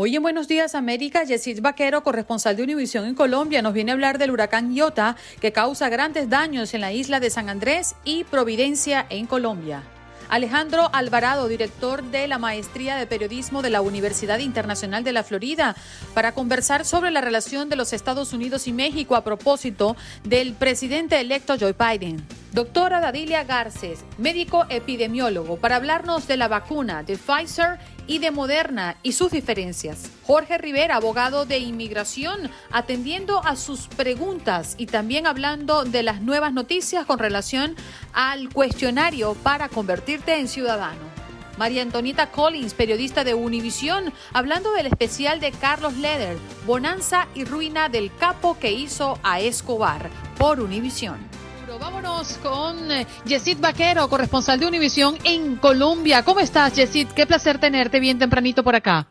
Hoy en Buenos Días América, Yesid Vaquero, corresponsal de Univisión en Colombia, nos viene a hablar del huracán Iota que causa grandes daños en la isla de San Andrés y Providencia en Colombia. Alejandro Alvarado, director de la Maestría de Periodismo de la Universidad Internacional de la Florida, para conversar sobre la relación de los Estados Unidos y México a propósito del presidente electo Joe Biden. Doctora Dadilia Garces, médico epidemiólogo, para hablarnos de la vacuna de Pfizer y de Moderna y sus diferencias. Jorge Rivera, abogado de inmigración, atendiendo a sus preguntas y también hablando de las nuevas noticias con relación al cuestionario para convertirte en ciudadano. María Antonita Collins, periodista de Univisión, hablando del especial de Carlos Leder, Bonanza y Ruina del Capo que hizo a Escobar por Univisión. Vámonos con eh, Yesid Vaquero, corresponsal de Univisión en Colombia. ¿Cómo estás, Yesid? Qué placer tenerte bien tempranito por acá.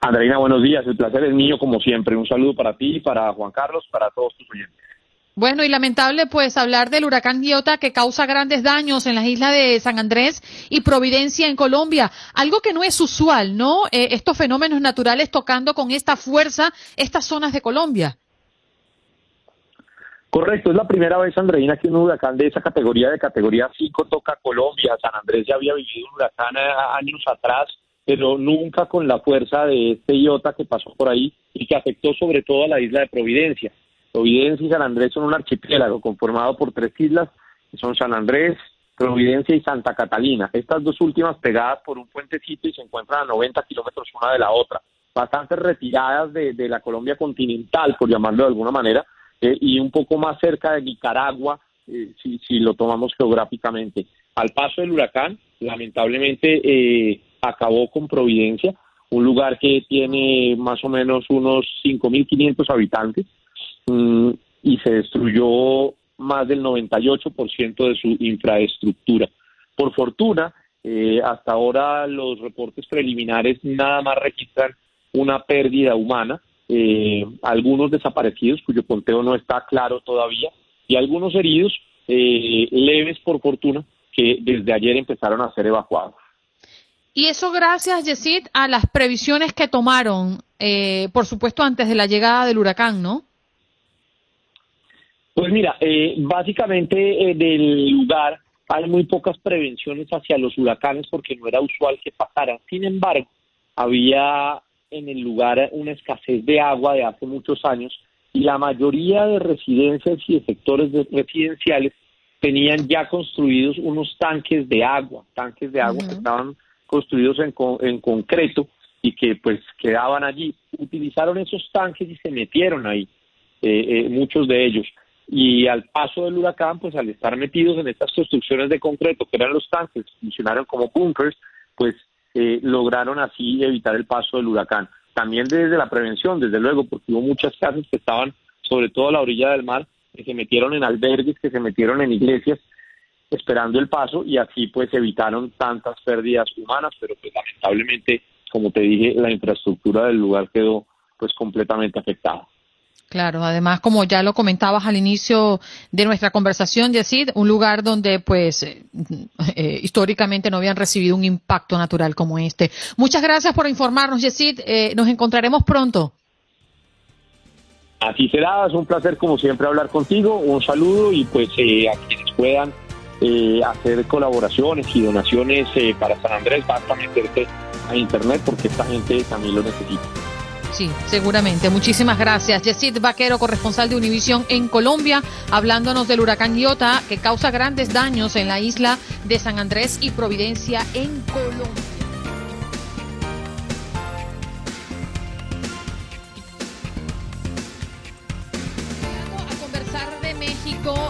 Andreina, buenos días. El placer es mío, como siempre. Un saludo para ti, para Juan Carlos, para todos tus oyentes. Bueno, y lamentable pues hablar del huracán Iota que causa grandes daños en las islas de San Andrés y Providencia en Colombia. Algo que no es usual, ¿no? Eh, estos fenómenos naturales tocando con esta fuerza estas zonas de Colombia. Correcto, es la primera vez, Andreina, que un huracán de esa categoría, de categoría 5, toca Colombia. San Andrés ya había vivido un huracán eh, años atrás, pero nunca con la fuerza de este iota que pasó por ahí y que afectó sobre todo a la isla de Providencia. Providencia y San Andrés son un archipiélago conformado por tres islas, que son San Andrés, Providencia y Santa Catalina. Estas dos últimas pegadas por un puentecito y se encuentran a 90 kilómetros una de la otra, bastante retiradas de, de la Colombia continental, por llamarlo de alguna manera, eh, y un poco más cerca de Nicaragua, eh, si, si, lo tomamos geográficamente. Al paso del huracán, lamentablemente eh, acabó con Providencia, un lugar que tiene más o menos unos 5.500 habitantes mm, y se destruyó más del 98% de su infraestructura. Por fortuna, hasta ahora los reportes preliminares nada más registran una pérdida humana, eh, algunos desaparecidos cuyo conteo no está claro todavía y algunos heridos eh, leves por fortuna que desde ayer empezaron a ser evacuados. Y eso gracias, Yesid, a las previsiones que tomaron, eh, por supuesto, antes de la llegada del huracán, ¿no? Pues mira, eh, básicamente del lugar hay muy pocas prevenciones hacia los huracanes porque no era usual que pasaran. Sin embargo, había en el lugar una escasez de agua de hace muchos años y la mayoría de residencias y de sectores residenciales tenían ya construidos unos tanques de agua, tanques de agua que estaban construidos en, en concreto y que pues quedaban allí. Utilizaron esos tanques y se metieron ahí, eh, eh, muchos de ellos. Y al paso del huracán, pues al estar metidos en estas construcciones de concreto, que eran los tanques, funcionaron como bunkers, pues eh, lograron así evitar el paso del huracán. También desde la prevención, desde luego, porque hubo muchas casas que estaban sobre todo a la orilla del mar, que se metieron en albergues, que se metieron en iglesias, esperando el paso y así pues evitaron tantas pérdidas humanas, pero pues lamentablemente, como te dije, la infraestructura del lugar quedó pues completamente afectada. Claro, además, como ya lo comentabas al inicio de nuestra conversación, Yesid, un lugar donde, pues, eh, eh, históricamente no habían recibido un impacto natural como este. Muchas gracias por informarnos, Yesid. Eh, nos encontraremos pronto. Así será, es un placer como siempre hablar contigo. Un saludo y pues a quienes puedan hacer colaboraciones y donaciones para San Andrés, basta meterte a internet porque esta gente también lo necesita. Sí, seguramente. Muchísimas gracias. Yesid Vaquero, corresponsal de Univisión en Colombia, hablándonos del huracán Iota que causa grandes daños en la isla de San Andrés y Providencia en Colombia.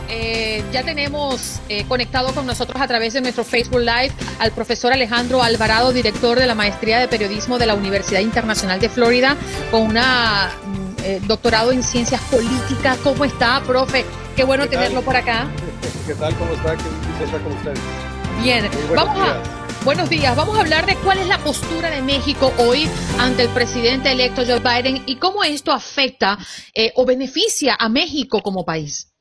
Eh, ya tenemos eh, conectado con nosotros a través de nuestro Facebook Live al profesor Alejandro Alvarado, director de la Maestría de Periodismo de la Universidad Internacional de Florida, con un mm, eh, doctorado en Ciencias Políticas. ¿Cómo está, profe? Qué bueno tenerlo por acá. ¿Qué tal? ¿Cómo está? ¿Qué está con ustedes? Bien, vamos a... Buenos días. Vamos a hablar de cuál es la postura de México hoy ante el presidente electo Joe Biden y cómo esto afecta o beneficia a México como país.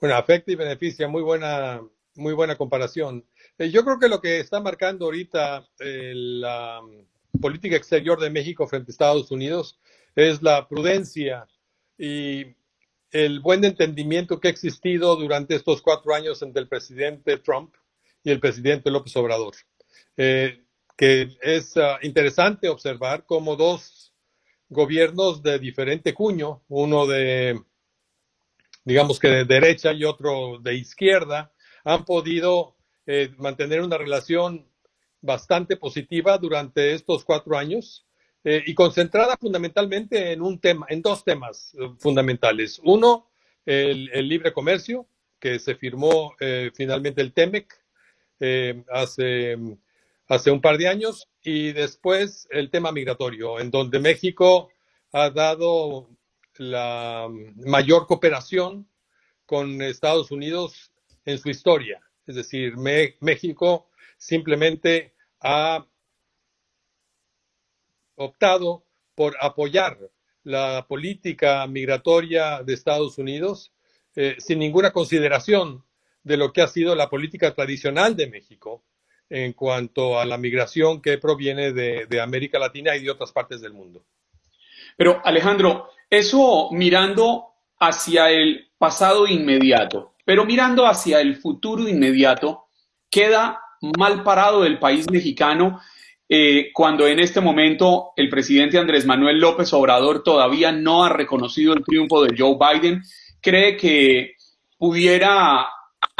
Bueno, afecta y beneficia, muy buena, muy buena comparación. Eh, yo creo que lo que está marcando ahorita el, política exterior de México frente a Estados Unidos es la prudencia y el buen entendimiento que ha existido durante estos cuatro años entre el presidente Trump y el presidente López Obrador. Eh, que es uh, interesante observar cómo dos gobiernos de diferente cuño, uno de, digamos que de derecha y otro de izquierda, han podido eh, mantener una relación bastante positiva durante estos cuatro años eh, y concentrada fundamentalmente en un tema, en dos temas eh, fundamentales. Uno, el, libre comercio, que se firmó eh, finalmente el TEMEC hace, hace un par de años, y después el tema migratorio, en donde México ha dado la mayor cooperación con Estados Unidos en su historia. Es decir, México simplemente ha optado por apoyar la política migratoria de Estados Unidos eh, sin ninguna consideración de lo que ha sido la política tradicional de México en cuanto a la migración que proviene de, de América Latina y de otras partes del mundo. Pero Alejandro, eso mirando hacia el pasado inmediato, pero mirando hacia el futuro inmediato, queda mal parado el país mexicano eh, cuando en este momento el presidente Andrés Manuel López Obrador todavía no ha reconocido el triunfo de Joe Biden, cree que pudiera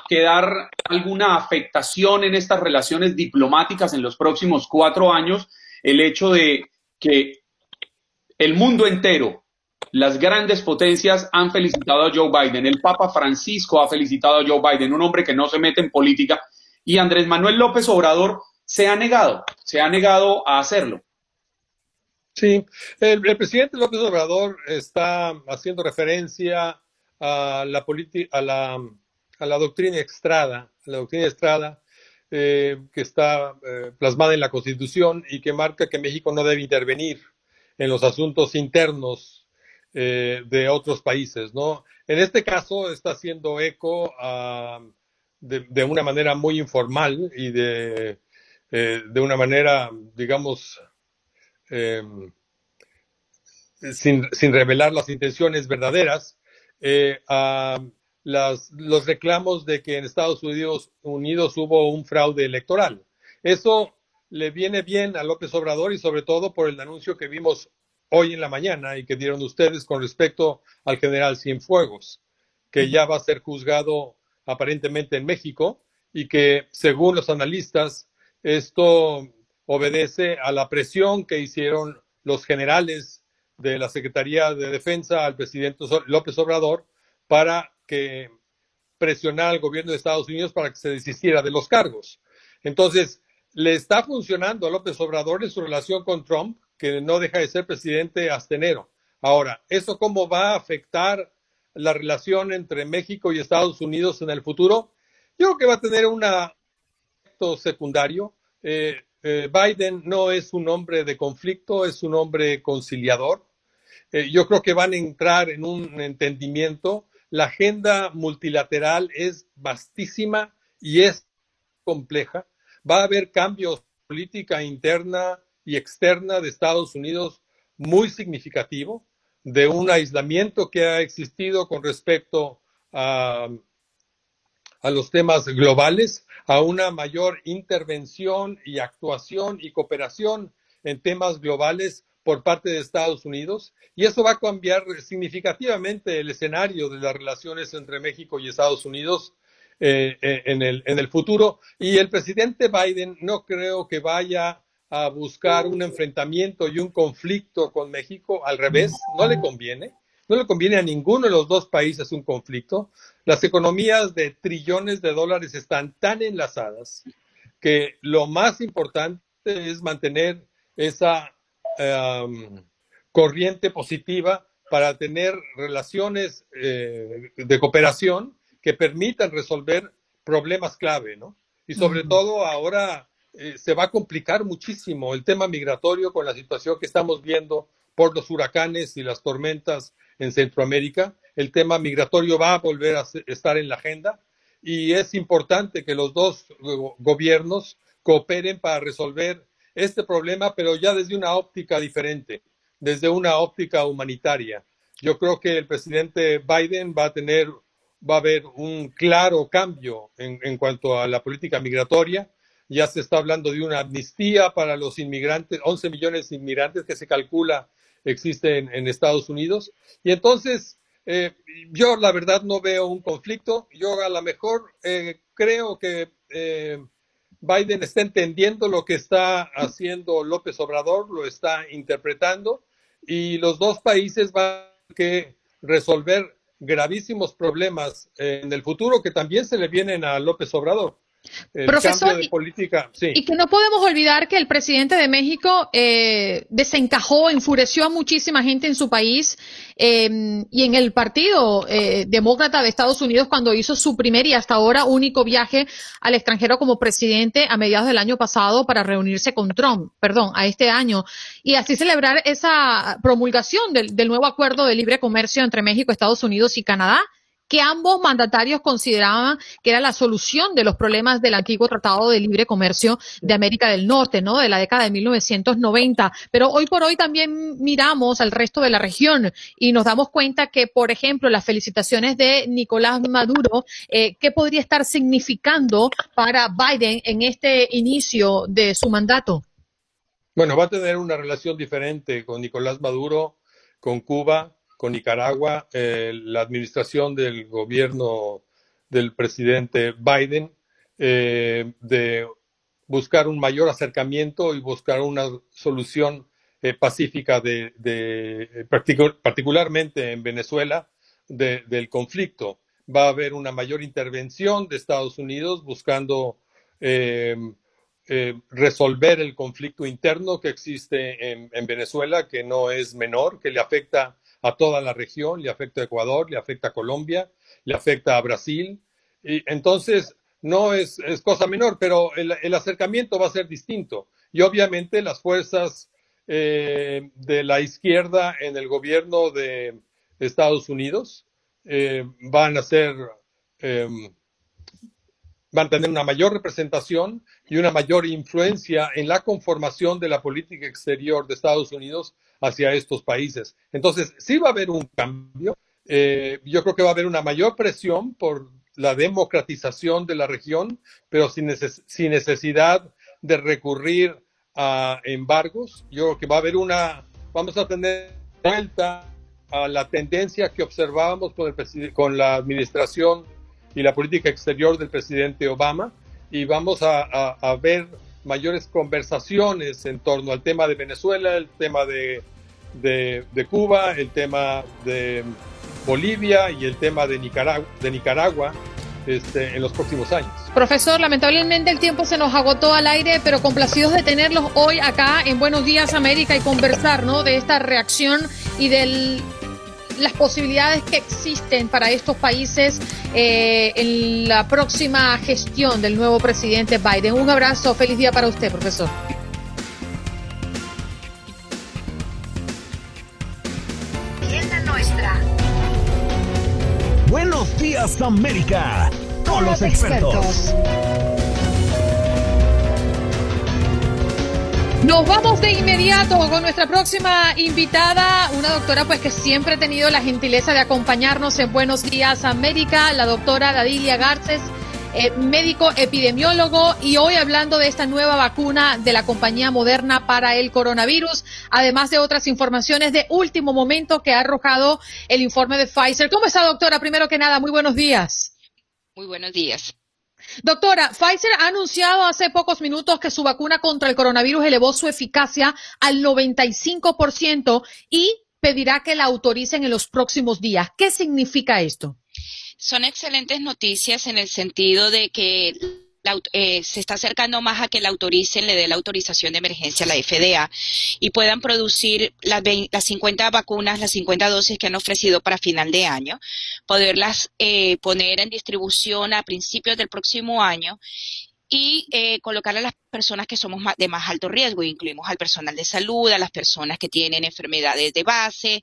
quedar alguna afectación en estas relaciones diplomáticas en los próximos cuatro años el hecho de que el mundo entero, las grandes potencias han felicitado a Joe Biden, el Papa Francisco ha felicitado a Joe Biden, un hombre que no se mete en política, y Andrés Manuel López Obrador se ha negado, se ha negado a hacerlo. Sí, el, presidente López Obrador está haciendo referencia a la, a la, a la doctrina Estrada, la doctrina Estrada eh, que está eh, plasmada en la Constitución y que marca que México no debe intervenir en los asuntos internos eh, de otros países, ¿no? En este caso está haciendo eco de, una manera muy informal y de eh, de una manera, digamos, eh, sin, sin, revelar las intenciones verdaderas, a las, los reclamos de que en Estados Unidos, Unidos hubo un fraude electoral. Eso le viene bien a López Obrador y sobre todo por el anuncio que vimos hoy en la mañana y que dieron ustedes con respecto al general Cienfuegos, que ya va a ser juzgado aparentemente en México y que, según los analistas, esto obedece a la presión que hicieron los generales de la Secretaría de Defensa al presidente López Obrador para que presionara al gobierno de Estados Unidos para que se desistiera de los cargos. Entonces, le está funcionando a López Obrador en su relación con Trump, que no deja de ser presidente hasta enero. Ahora, ¿eso cómo va a afectar la relación entre México y Estados Unidos en el futuro? Yo creo que va a tener una, secundario. Eh, eh, Biden no es un hombre de conflicto, es un hombre conciliador. Eh, yo creo que van a entrar en un entendimiento. La agenda multilateral es vastísima y es compleja. Va a haber cambios política interna y externa de Estados Unidos muy significativo, de un aislamiento que ha existido con respecto a, a los temas globales a una mayor intervención y actuación y cooperación en temas globales por parte de Estados Unidos. Y eso va a cambiar significativamente el escenario de las relaciones entre México y Estados Unidos eh, eh, en, el, en el futuro. Y el presidente Biden no creo que vaya a buscar un enfrentamiento y un conflicto con México, al revés, no le conviene. No le conviene a ninguno de los dos países un conflicto. Las economías de trillones de dólares están tan enlazadas que lo más importante es mantener esa em, corriente positiva para tener relaciones eh, de cooperación que permitan resolver problemas clave, ¿no? Y sobre todo ahora eh, se va a complicar muchísimo el tema migratorio con la situación que estamos viendo por los huracanes y las tormentas en Centroamérica. El tema migratorio va a volver a estar en la agenda y es importante que los dos gobiernos cooperen para resolver este problema, pero ya desde una óptica diferente, desde una óptica humanitaria. Yo creo que el presidente Biden va a tener, va a haber un claro cambio en, cuanto a la política migratoria. Ya se está hablando de una amnistía para los inmigrantes, 11 millones de inmigrantes que se calcula existen en Estados Unidos. Y entonces, eh, yo la verdad no veo un conflicto. Yo a lo mejor eh, creo que eh, Biden está entendiendo lo que está haciendo López Obrador, lo está interpretando y los dos países van a que resolver gravísimos problemas en el futuro que también se le vienen a López Obrador. Profesor, política, y que no podemos olvidar que el presidente de México eh, desencajó, enfureció a muchísima gente en su país em, y en el Partido eh, Demócrata de Estados Unidos cuando hizo su primer y hasta ahora único viaje al extranjero como presidente a mediados del año pasado para reunirse con Trump, perdón, a este año, y así celebrar esa promulgación del, del nuevo acuerdo de libre comercio entre México, Estados Unidos y Canadá que ambos mandatarios consideraban que era la solución de los problemas del antiguo Tratado de Libre Comercio de América del Norte, ¿no? De la década de 1990. Pero hoy por hoy también miramos al resto de la región y nos damos cuenta que, por ejemplo, las felicitaciones de Nicolás Maduro, eh, ¿qué podría estar significando para Biden en este inicio de su mandato? Bueno, va a tener una relación diferente con Nicolás Maduro, con Cuba, con Nicaragua, eh, la administración del gobierno del presidente Biden eh, de buscar un mayor acercamiento y buscar una solución eh, pacífica de, particularmente en Venezuela del conflicto. Va a haber una mayor intervención de Estados Unidos buscando resolver el conflicto interno que existe en, en, Venezuela, que no es menor, que le afecta a toda la región, le afecta a Ecuador, le afecta a Colombia, le afecta a Brasil. Y entonces, no es, cosa menor, pero el, acercamiento va a ser distinto. Y obviamente las fuerzas eh, de la izquierda en el gobierno de Estados Unidos eh, van a ser, em, van a tener una mayor representación y una mayor influencia en la conformación de la política exterior de Estados Unidos hacia estos países. Entonces, sí va a haber un cambio. Eh, yo creo que va a haber una mayor presión por la democratización de la región, pero sin, sin necesidad de recurrir a embargos. Yo creo que va a haber una, vamos a tener vuelta a la tendencia que observábamos con, el con la administración y la política exterior del presidente Obama y vamos a ver mayores conversaciones en torno al tema de Venezuela, el tema de, de, Cuba, el tema de Bolivia y el tema de Nicaragua, de Nicaragua este, en los próximos años. Profesor, lamentablemente el tiempo se nos agotó al aire, pero complacidos de tenerlos hoy acá en Buenos Días América y conversar ¿no? de esta reacción y del las posibilidades que existen para estos países eh, en la próxima gestión del nuevo presidente Biden. Un abrazo, feliz día para usted, profesor. nuestra. Buenos días, América. Con los expertos. Nos vamos de inmediato con nuestra próxima invitada, una doctora pues que siempre ha tenido la gentileza de acompañarnos en Buenos Días América, la doctora Dadilia Garces, eh, médico epidemiólogo y hoy hablando de esta nueva vacuna de la compañía Moderna para el coronavirus, además de otras informaciones de último momento que ha arrojado el informe de Pfizer. ¿Cómo está doctora? Primero que nada, muy buenos días. Muy buenos días. Doctora, Pfizer ha anunciado hace pocos minutos que su vacuna contra el coronavirus elevó su eficacia al 95% y pedirá que la autoricen en los próximos días. ¿Qué significa esto? Son excelentes noticias en el sentido de que eh, se está acercando más a que la autoricen, le dé la autorización de emergencia a la FDA y puedan producir las, las 50 vacunas, las 50 dosis que han ofrecido para final de año, poderlas eh, poner en distribución a principios del próximo año y eh, colocar a las personas que somos de más alto riesgo. Incluimos al personal de salud, a las personas que tienen enfermedades de base,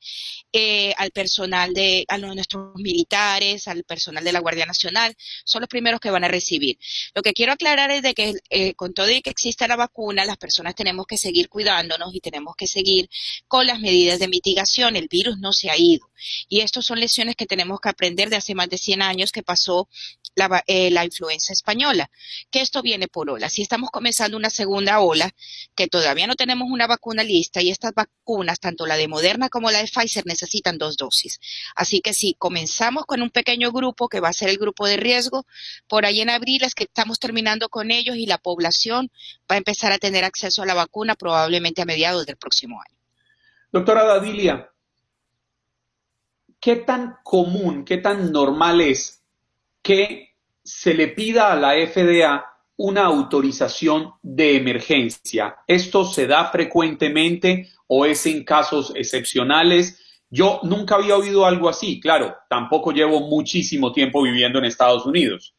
eh, al personal de a nuestros militares, al personal de la Guardia Nacional. Son los primeros que van a recibir. Lo que quiero aclarar es de que eh, con todo y que exista la vacuna, las personas tenemos que seguir cuidándonos y tenemos que seguir con las medidas de mitigación. El virus no se ha ido. Y estas son lecciones que tenemos que aprender de hace más de 100 años que pasó la, eh, la influenza española, que esto viene por olas. Si estamos comenzando una segunda ola, que todavía no tenemos una vacuna lista y estas vacunas, tanto la de Moderna como la de Pfizer, necesitan dos dosis. Así que si comenzamos con un pequeño grupo, que va a ser el grupo de riesgo, por ahí en abril es que estamos terminando con ellos y la población va a empezar a tener acceso a la vacuna probablemente a mediados del próximo año. Doctora Dadilia, ¿qué tan común, qué tan normal es que se le pida a la FDA una autorización de emergencia. ¿Esto se da frecuentemente o es en casos excepcionales? Yo nunca había oído algo así, claro, tampoco llevo muchísimo tiempo viviendo en Estados Unidos.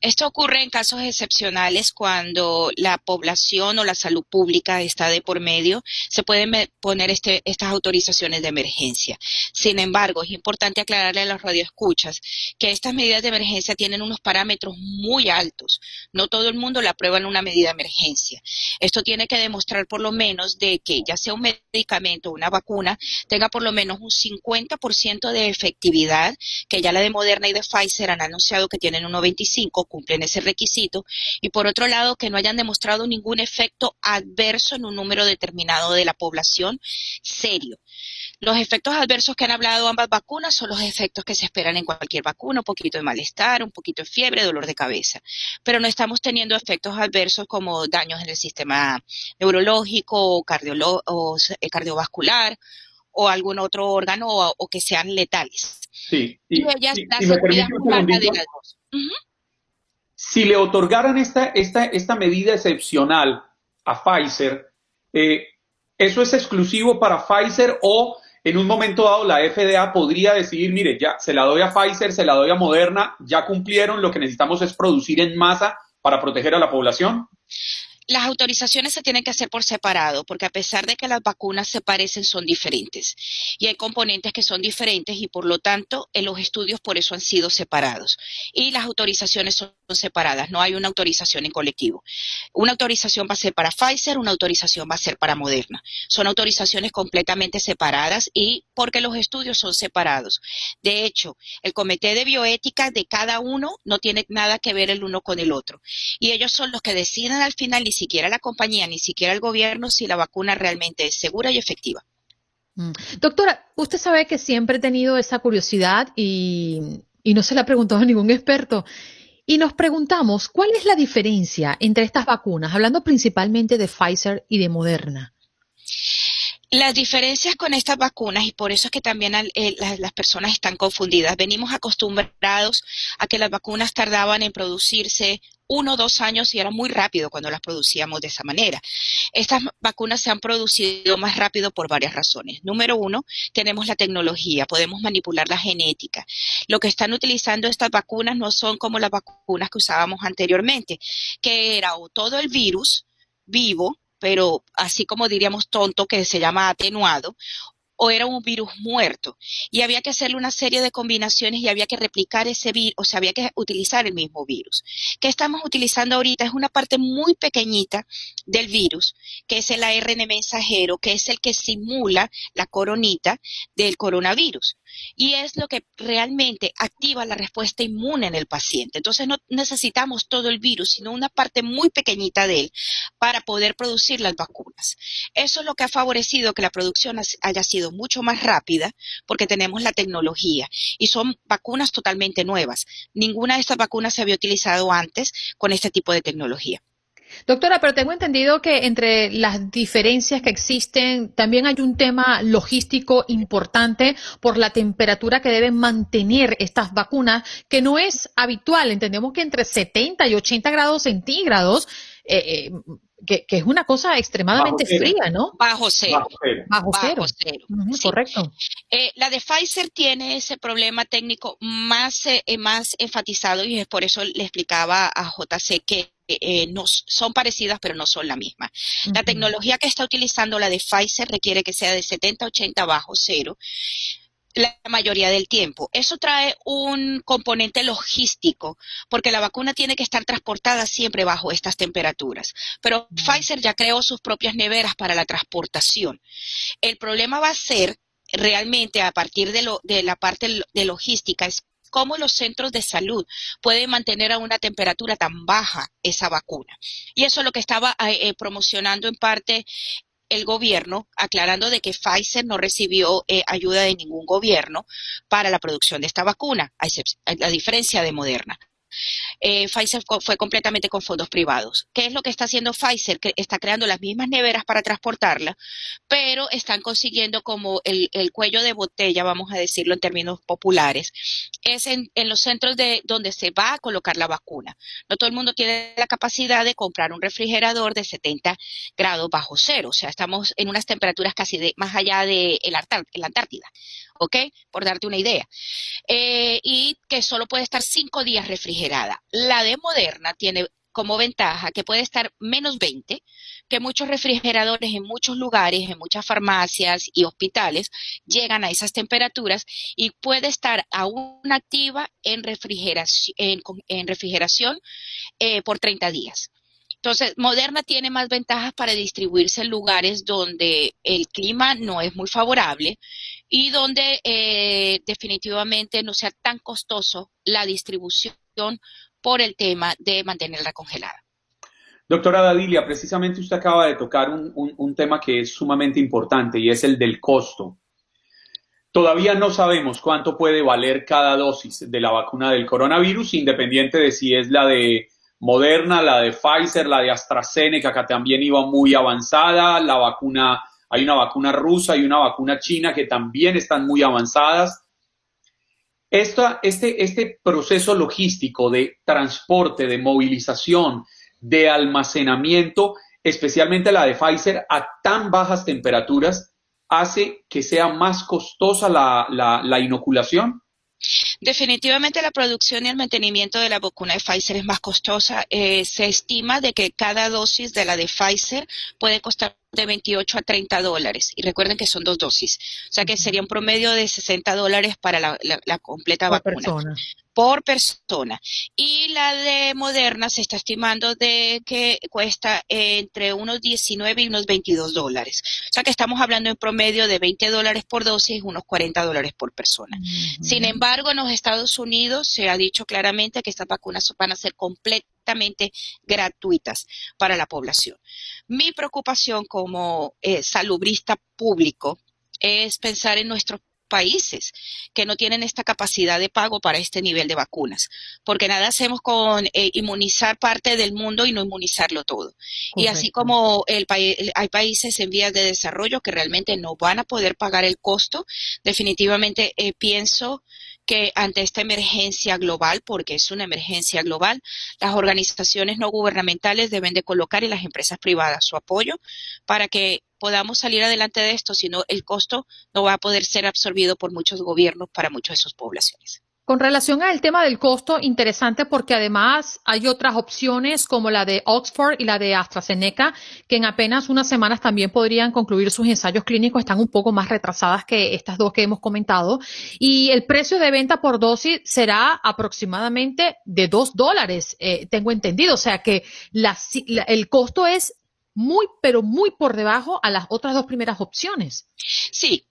Esto ocurre en casos excepcionales cuando la población o la salud pública está de por medio, se pueden poner este, estas autorizaciones de emergencia. Sin embargo, es importante aclararle a los radioescuchas que estas medidas de emergencia tienen unos parámetros muy altos. No todo el mundo la aprueba en una medida de emergencia. Esto tiene que demostrar por lo menos de que ya sea un medicamento o una vacuna tenga por lo menos un 50% de efectividad, que ya la de Moderna y de Pfizer han anunciado que tienen un 95 cumplen ese requisito y por otro lado que no hayan demostrado ningún efecto adverso en un número determinado de la población serio. Los efectos adversos que han hablado ambas vacunas son los efectos que se esperan en cualquier vacuna, un poquito de malestar, un poquito de fiebre, dolor de cabeza, pero no estamos teniendo efectos adversos como daños en el sistema neurológico o, eh, cardiovascular o algún otro órgano o, que sean letales. Sí, y, ellas de las dos. Si le otorgaran esta, esta, esta medida excepcional a Pfizer, eh, ¿eso es exclusivo para Pfizer o en un momento dado la FDA podría decidir, mire, ya se la doy a Pfizer, se la doy a Moderna, ya cumplieron, lo que necesitamos es producir en masa para proteger a la población? Las autorizaciones se tienen que hacer por separado, porque a pesar de que las vacunas se parecen, son diferentes. Y hay componentes que son diferentes y por lo tanto en los estudios por eso han sido separados. Y las autorizaciones son separadas, no hay una autorización en colectivo. Una autorización va a ser para Pfizer, una autorización va a ser para Moderna. Son autorizaciones completamente separadas y porque los estudios son separados. De hecho, el comité de bioética de cada uno no tiene nada que ver el uno con el otro. Y ellos son los que deciden al final siquiera la compañía, ni siquiera el gobierno, si la vacuna realmente es segura y efectiva. Mm. Doctora, usted sabe que siempre he tenido esa curiosidad y, y no se la ha preguntado a ningún experto. Y nos preguntamos, ¿cuál es la diferencia entre estas vacunas, hablando principalmente de Pfizer y de Moderna? Las diferencias con estas vacunas, y por eso es que también eh, las, personas están confundidas, venimos acostumbrados a que las vacunas tardaban en producirse uno o dos años y era muy rápido cuando las producíamos de esa manera. Estas vacunas se han producido más rápido por varias razones. Número uno, tenemos la tecnología, podemos manipular la genética. Lo que están utilizando estas vacunas no son como las vacunas que usábamos anteriormente, que era todo el virus vivo pero así como diríamos tonto, que se llama atenuado, o era un virus muerto. Y había que hacerle una serie de combinaciones y había que replicar ese virus, o sea, había que utilizar el mismo virus. ¿Qué estamos utilizando ahorita? Es una parte muy pequeñita del virus, que es el ARN mensajero, que es el que simula la coronita del coronavirus y es lo que realmente activa la respuesta inmune en el paciente. Entonces no necesitamos todo el virus, sino una parte muy pequeñita de él para poder producir las vacunas. Eso es lo que ha favorecido que la producción haya sido mucho más rápida porque tenemos la tecnología y son vacunas totalmente nuevas. Ninguna de estas vacunas se había utilizado antes con este tipo de tecnología. Doctora, pero tengo entendido que entre las diferencias que existen también hay un tema logístico importante por la temperatura que deben mantener estas vacunas, que no es habitual. Entendemos que entre 70 y 80 grados centígrados eh, eh, que, es una cosa extremadamente fría, ¿no? Bajo cero. Bajo cero. Correcto. Eh, la de Pfizer tiene ese problema técnico más, más enfatizado y es por eso le explicaba a JC que eh, no, son parecidas, pero no son la misma. La tecnología que está utilizando la de Pfizer requiere que sea de 70-80 bajo cero la mayoría del tiempo. Eso trae un componente logístico, porque la vacuna tiene que estar transportada siempre bajo estas temperaturas. Pero Pfizer ya creó sus propias neveras para la transportación. El problema va a ser realmente a partir de, lo, de la parte de logística, es cómo los centros de salud pueden mantener a una temperatura tan baja esa vacuna. Y eso es lo que estaba eh, eh, promocionando en parte el gobierno, aclarando de que Pfizer no recibió eh, ayuda de ningún gobierno para la producción de esta vacuna, a, a diferencia de Moderna eh, Pfizer fue completamente con fondos privados. ¿Qué es lo que está haciendo Pfizer? Que está creando las mismas neveras para transportarla, pero están consiguiendo como el, cuello de botella, vamos a decirlo en términos populares, es en, los centros de donde se va a colocar la vacuna. No todo el mundo tiene la capacidad de comprar un refrigerador de 70 grados bajo cero, o sea, estamos en unas temperaturas casi de más allá de la Antártida. ¿Ok? Por darte una idea. Eh, y que solo puede estar cinco días refrigerada. La de Moderna tiene como ventaja que puede estar menos 20, que muchos refrigeradores en muchos lugares, en muchas farmacias y hospitales llegan a esas temperaturas y puede estar aún activa en refrigeración, en, refrigeración eh, por 30 días. Entonces, Moderna tiene más ventajas para distribuirse en lugares donde el clima no es muy favorable y donde eh, definitivamente no sea tan costoso la distribución por el tema de mantenerla congelada. Doctora Dadilia, precisamente usted acaba de tocar un, tema que es sumamente importante y es el del costo. Todavía no sabemos cuánto puede valer cada dosis de la vacuna del coronavirus, independiente de si es la de Moderna, la de Pfizer, la de AstraZeneca, que también iba muy avanzada, la vacuna hay una vacuna rusa y una vacuna china que también están muy avanzadas. este, este proceso logístico de transporte, de movilización, de almacenamiento, especialmente la de Pfizer, a tan bajas temperaturas, hace que sea más costosa la inoculación? Definitivamente la producción y el mantenimiento de la vacuna de Pfizer es más costosa. Eh, se estima de que cada dosis de la de Pfizer puede costar de 28 a 30 dólares. Y recuerden que son dos dosis. O sea que sería un promedio de 60 dólares para la, completa vacuna por persona. Y la de Moderna se está estimando de que cuesta entre unos 19 y unos 22 dólares. O sea que estamos hablando en promedio de 20 dólares por dosis, unos 40 dólares por persona. Sin embargo, en los Estados Unidos se ha dicho claramente que estas vacunas van a ser completamente gratuitas para la población. Mi preocupación como eh, salubrista público es pensar en nuestros países que no tienen esta capacidad de pago para este nivel de vacunas, porque nada hacemos con eh, inmunizar parte del mundo y no inmunizarlo todo. Y así como el hay países en vías de desarrollo que realmente no van a poder pagar el costo, definitivamente eh, pienso que ante esta emergencia global, porque es una emergencia global, las organizaciones no gubernamentales deben de colocar y las empresas privadas su apoyo para que podamos salir adelante de esto, sino el costo no va a poder ser absorbido por muchos gobiernos para muchas de sus poblaciones. Con relación al tema del costo, interesante porque además hay otras opciones como la de Oxford y la de AstraZeneca, que en apenas unas semanas también podrían concluir sus ensayos clínicos, están un poco más retrasadas que estas dos que hemos comentado. Y el precio de venta por dosis será aproximadamente de dos dólares, eh, tengo entendido. O sea que el costo es muy, pero muy por debajo a las otras dos primeras opciones. Sí,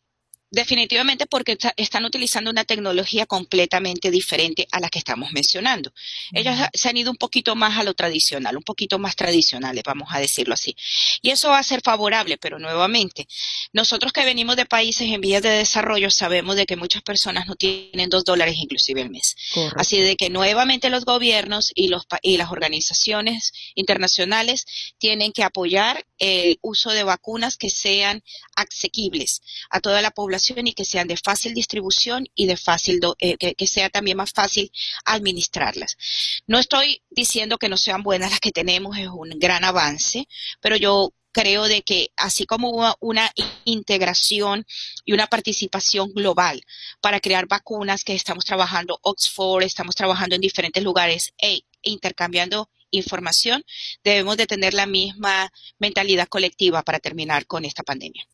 Definitivamente porque están utilizando una tecnología completamente diferente a la que estamos mencionando. Ellos se han ido un poquito más a lo tradicional, un poquito más tradicionales, vamos a decirlo así. Y eso va a ser favorable, pero nuevamente, nosotros que venimos de países en vías de desarrollo sabemos de que muchas personas no tienen dos dólares inclusive al mes. Así de que nuevamente los gobiernos y, los, y las organizaciones internacionales tienen que apoyar el uso de vacunas que sean asequibles a toda la población y que sean de fácil distribución y de fácil, eh, que, sea también más fácil administrarlas. No estoy diciendo que no sean buenas las que tenemos, es un gran avance, pero yo creo de que así como una integración y una participación global para crear vacunas que estamos trabajando Oxford, estamos trabajando en diferentes lugares e intercambiando información, debemos de tener la misma mentalidad colectiva para terminar con esta pandemia.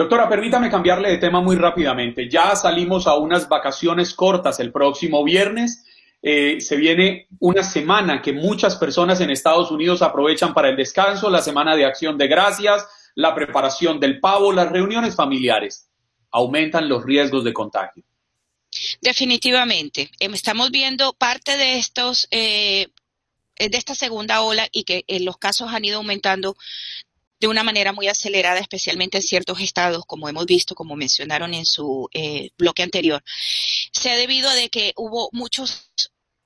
Doctora, permítame cambiarle de tema muy rápidamente. Ya salimos a unas vacaciones cortas el próximo viernes. Eh, se viene una semana que muchas personas en Estados Unidos aprovechan para el descanso, la semana de acción de gracias, la preparación del pavo, las reuniones familiares. Aumentan los riesgos de contagio. Definitivamente. Em, estamos viendo parte de estos, eh, de esta segunda ola y que en los casos han ido aumentando de una manera muy acelerada, especialmente en ciertos estados, como hemos visto, como mencionaron en su eh, bloque anterior. Se ha debido de que hubo muchos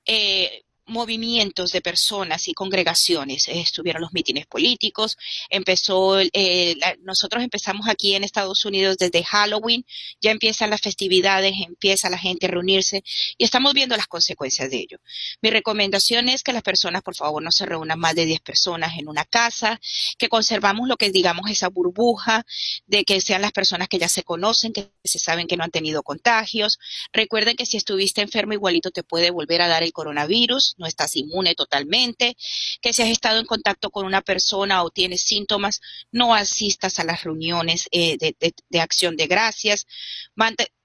eh, movimientos de personas y congregaciones. Estuvieron los mítines políticos, empezó, eh, nosotros empezamos aquí en Estados Unidos desde Halloween, ya empiezan las festividades, empieza la gente a reunirse y estamos viendo las consecuencias de ello. Mi recomendación es que las personas, por favor, no se reúnan más de 10 personas en una casa, que conservamos lo que digamos esa burbuja, de que sean las personas que ya se conocen, que se saben que no han tenido contagios. Recuerden que si estuviste enfermo igualito te puede volver a dar el coronavirus no estás inmune totalmente, que si has estado en contacto con una persona o tienes síntomas, no asistas a las reuniones eh, de, acción de gracias.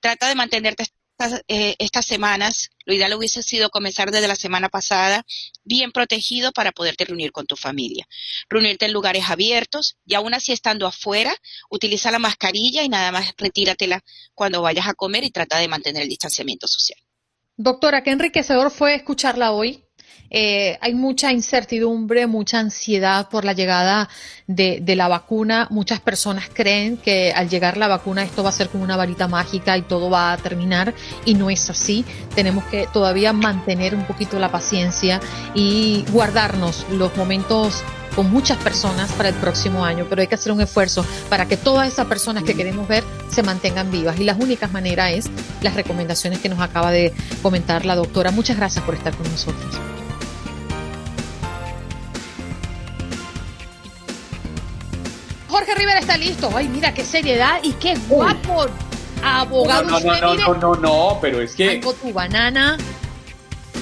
trata de mantenerte eh, estas, semanas, lo ideal hubiese sido comenzar desde la semana pasada, bien protegido para poderte reunir con tu familia. Reunirte en lugares abiertos y aún así estando afuera, utiliza la mascarilla y nada más retíratela cuando vayas a comer y trata de mantener el distanciamiento social. Doctora, qué enriquecedor fue escucharla hoy. Eh, hay mucha incertidumbre, mucha ansiedad por la llegada de, la vacuna. Muchas personas creen que al llegar la vacuna esto va a ser como una varita mágica y todo va a terminar y no es así. Tenemos que todavía mantener un poquito la paciencia y guardarnos los momentos con muchas personas para el próximo año, pero hay que hacer un esfuerzo para que todas esas personas que queremos ver se mantengan vivas. Y las únicas maneras es las recomendaciones que nos acaba de comentar la doctora. Muchas gracias por estar con nosotros. Jorge Rivera está listo. Ay, mira qué seriedad y qué guapo. Abogado. No, no, no, no, no, no, pero es que. Tengo tu banana.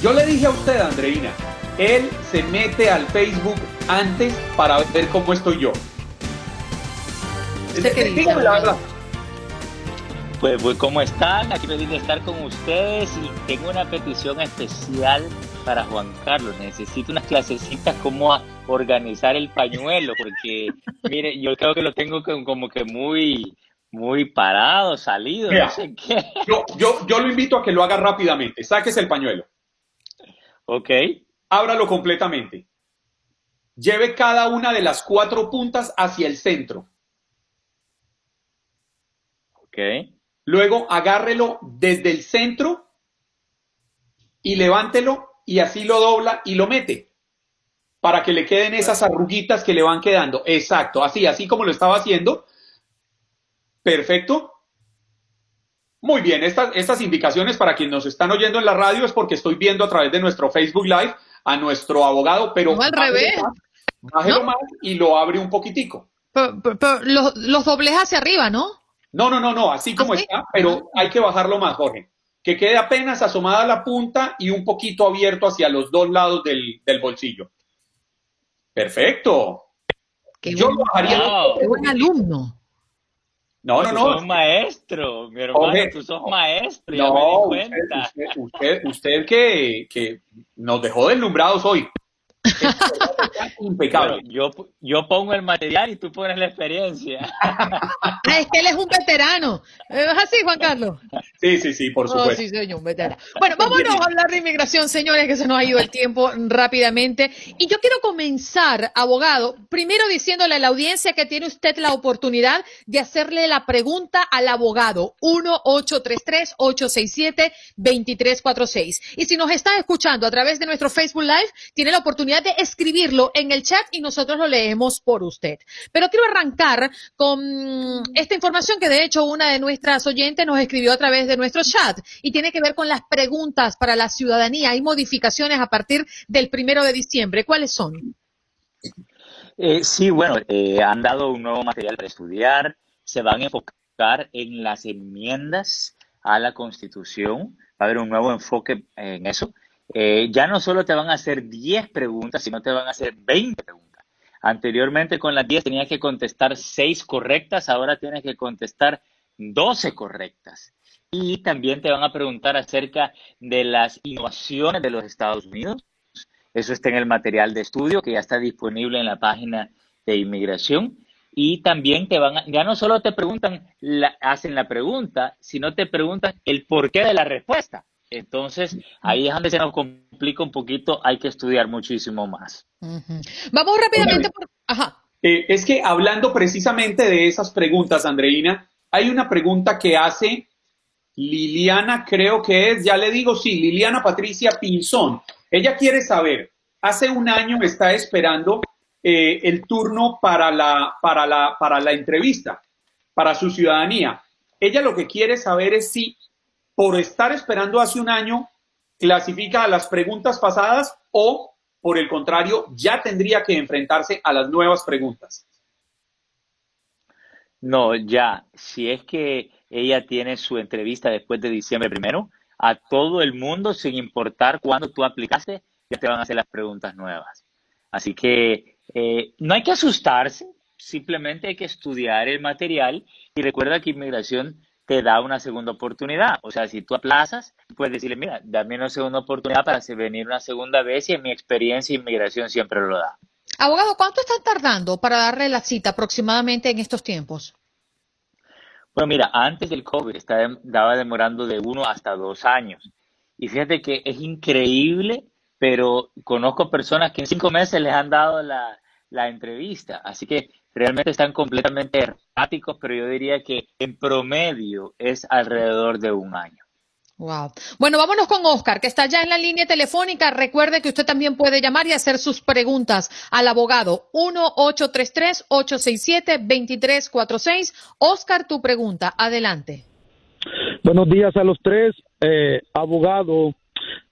Yo le dije a usted, Andreina, él se mete al Facebook antes para ver cómo estoy yo. Dígame la verdad. Pues, pues, ¿cómo están? Aquí feliz de estar con ustedes y tengo una petición especial para Juan Carlos. Necesito unas clasecitas como organizar el pañuelo, porque, mire, yo creo que lo tengo como que muy, muy parado, salido, no sé qué. Yo, yo, yo lo invito a que lo haga rápidamente. Sáquese el pañuelo. Ok. Ábralo completamente. Lleve cada una de las cuatro puntas hacia el centro. Ok. Luego agárrelo desde el centro y levántelo y así lo dobla y lo mete para que le queden esas arruguitas que le van quedando. Exacto, así, así como lo estaba haciendo. Perfecto. Muy bien, estas, estas indicaciones para quienes nos están oyendo en la radio es porque estoy viendo a través de nuestro Facebook Live a nuestro abogado, pero al revés. bájelo más y lo abre un poquitico. Pero, los, los dobles hacia arriba, ¿no? No, no, no, no, así como está, pero hay que bajarlo más, Jorge. Que quede apenas asomada la punta y un poquito abierto hacia los dos lados del, bolsillo. Perfecto. Yo lo bajaría. Qué buen alumno. No, no, no. Tú sos maestro, mi hermano, tú sos maestro, no, me di cuenta. Usted, usted, que, que, nos dejó deslumbrados hoy. Impecable. yo, yo pongo el material y tú pones la experiencia. es que él es un veterano. ¿Es así, Juan Carlos? Sí, sí, sí, por oh, supuesto. sí, señor, un veterano. Bueno, vámonos a hablar de inmigración, señores, que se nos ha ido el tiempo rápidamente. Y yo quiero comenzar, abogado, primero diciéndole a la audiencia que tiene usted la oportunidad de hacerle la pregunta al abogado. 1-833-867-2346. Y si nos está escuchando a través de nuestro Facebook Live, tiene la oportunidad de escribirlo en el chat y nosotros lo leemos por usted. Pero quiero arrancar con esta información que de hecho una de nuestras oyentes nos escribió a través de nuestro chat y tiene que ver con las preguntas para la ciudadanía. Hay modificaciones a partir del primero de diciembre. ¿Cuáles son? Eh, sí, bueno, eh, han dado un nuevo material para estudiar. Se van a enfocar en las enmiendas a la Constitución. Va a haber un nuevo enfoque en eso. Eh, ya no solo te van a hacer 10 preguntas, sino te van a hacer 20 preguntas. Anteriormente con las 10 tenías que contestar 6 correctas, ahora tienes que contestar 12 correctas. Y también te van a preguntar acerca de las innovaciones de los Estados Unidos. Eso está en el material de estudio que ya está disponible en la página de inmigración. Y también te van a, ya no solo te preguntan, hacen la pregunta, sino te preguntan el porqué de la respuesta. Entonces, ahí es donde se nos complica un poquito, hay que estudiar muchísimo más. Vamos rápidamente por... Ajá. Eh, es que hablando precisamente de esas preguntas, Andreina, hay una pregunta que hace Liliana, creo que es, ya le digo, sí, Liliana Patricia Pinzón. Ella quiere saber, hace un año está esperando eh, el turno para la, para, la, para la entrevista, para su ciudadanía. Ella lo que quiere saber es si por estar esperando hace un año clasifica a las preguntas pasadas o, por el contrario, ya tendría que enfrentarse a las nuevas preguntas. No, ya, si es que ella tiene su entrevista después de diciembre primero, a todo el mundo, sin importar cuándo tú aplicaste, ya te van a hacer las preguntas nuevas. Así que eh, no hay que asustarse, simplemente hay que estudiar el material y recuerda que inmigración te da una segunda oportunidad. O sea, si tú aplazas, puedes decirle, mira, dame una segunda oportunidad para venir una segunda vez y en mi experiencia inmigración siempre lo da. Abogado, ¿cuánto están tardando para darle la cita aproximadamente en estos tiempos? Bueno, mira, antes del COVID estaba demorando de uno hasta dos años. Y fíjate que es increíble, pero conozco personas que en cinco meses les han dado la, la entrevista. Así que realmente están completamente erráticos, pero yo diría que en promedio es alrededor de un año. Wow. Bueno, vámonos con Oscar, que está ya en la línea telefónica. Recuerde que usted también puede llamar y hacer sus preguntas al abogado 1-833-867-2346. Oscar, tu pregunta. Adelante. Buenos días a los tres. Eh, abogado,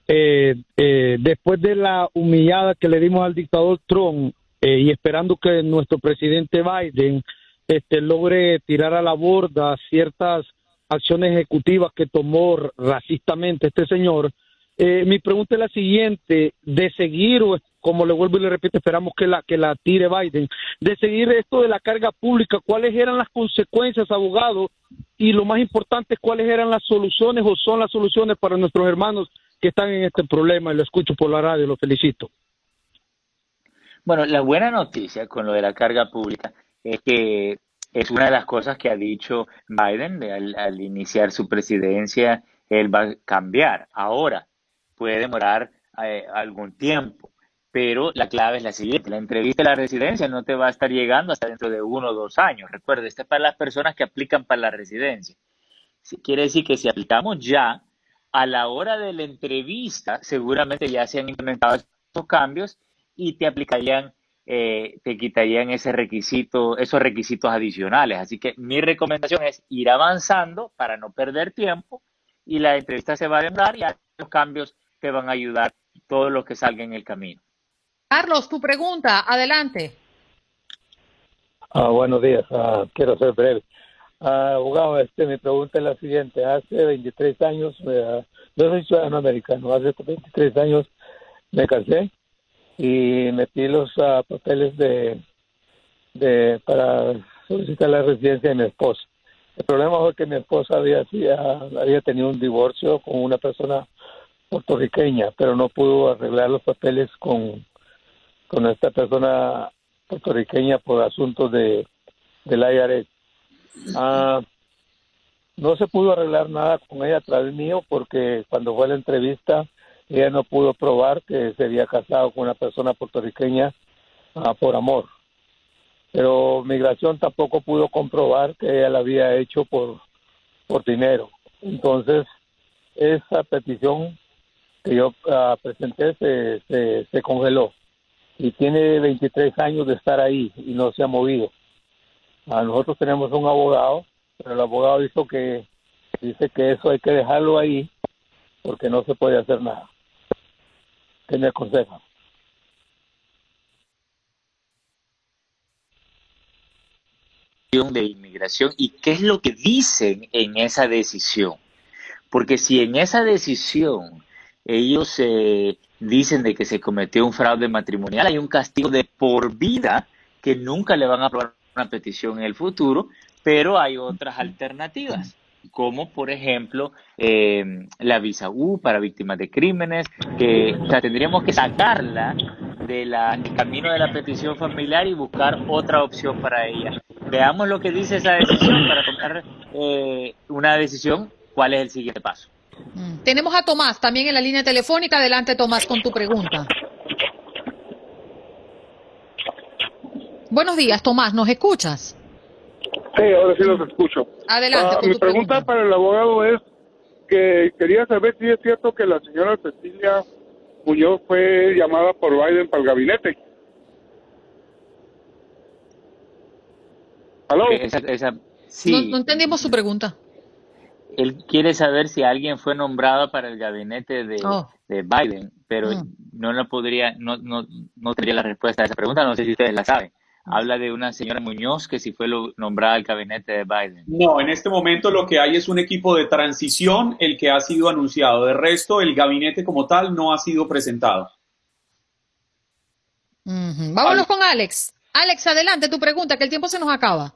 eh, eh, después de la humillada que le dimos al dictador Trump, eh, y esperando que nuestro presidente Biden este, logre tirar a la borda ciertas acciones ejecutivas que tomó racistamente este señor. Eh, mi pregunta es la siguiente, de seguir, o como le vuelvo y le repito, esperamos que la, que la tire Biden, de seguir esto de la carga pública, ¿cuáles eran las consecuencias, abogado? Y lo más importante, ¿cuáles eran las soluciones o son las soluciones para nuestros hermanos que están en este problema? Y lo escucho por la radio, lo felicito. Bueno, la buena noticia con lo de la carga pública es que es una de las cosas que ha dicho Biden al, iniciar su presidencia, él va a cambiar. Ahora, puede demorar eh, algún tiempo, pero la clave es la siguiente, la entrevista de la residencia no te va a estar llegando hasta dentro de uno o dos años. Recuerde, esto es para las personas que aplican para la residencia. Quiere decir que si aplicamos ya, a la hora de la entrevista, seguramente ya se han implementado estos cambios y te aplicarían, eh, te quitarían ese requisito, esos requisitos adicionales. Así que mi recomendación es ir avanzando para no perder tiempo y la entrevista se va a demorar y los cambios te van a ayudar todos los que salgan en el camino. Carlos, tu pregunta, adelante. Ah, buenos días, ah, quiero ser breve. Ah, abogado, este, mi pregunta es la siguiente. Hace 23 años, eh, yo soy ciudadano americano, hace 23 años me casé y metí los uh, papeles de, para solicitar la residencia de mi esposa. El problema fue que mi esposa había, tenido un divorcio con una persona puertorriqueña, pero no pudo arreglar los papeles con, con esta persona puertorriqueña por asuntos de del IRS. Ah, no se pudo arreglar nada con ella a través mío porque cuando fue la entrevista ella no pudo probar que se había casado con una persona puertorriqueña ah, por amor. Pero migración tampoco pudo comprobar que ella la había hecho por, por dinero. Entonces, esa petición que yo ah, presenté se, se, se congeló y tiene 23 años de estar ahí y no se ha movido. A nosotros tenemos un abogado, pero el abogado dijo que dice que eso hay que dejarlo ahí porque no se puede hacer nada. ¿Qué me aconseja? de inmigración y qué es lo que dicen en esa decisión. Porque si en esa decisión ellos eh, dicen de que se cometió un fraude matrimonial, hay un castigo de por vida que nunca le van a aprobar una petición en el futuro, pero hay otras alternativas como por ejemplo eh, la visa U para víctimas de crímenes, que tendríamos que sacarla del camino de la petición familiar y buscar otra opción para ella. Veamos lo que dice esa decisión para tomar eh, una decisión, cuál es el siguiente paso. Mm. Tenemos a Tomás también en la línea telefónica. Adelante, Tomás, con tu pregunta. Buenos días, Tomás, ¿nos escuchas? Sí, ahora sí los escucho. Adelante. Ah, mi pregunta, para el abogado es que quería saber si es cierto que la señora Cecilia Muñoz fue llamada por Biden para el gabinete. ¿Aló? sí. no entendimos su pregunta él quiere saber si alguien fue nombrado para el gabinete de, oh. Biden, pero mm. no lo podría, no, no, no tendría la respuesta a esa pregunta, no sé si ustedes la saben. Habla de una señora Muñoz que si fue nombrada al gabinete de Biden. No, en este momento lo que hay es un equipo de transición, el que ha sido anunciado. De resto, el gabinete como tal no ha sido presentado. Vámonos con Alex. Alex, adelante tu pregunta, que el tiempo se nos acaba.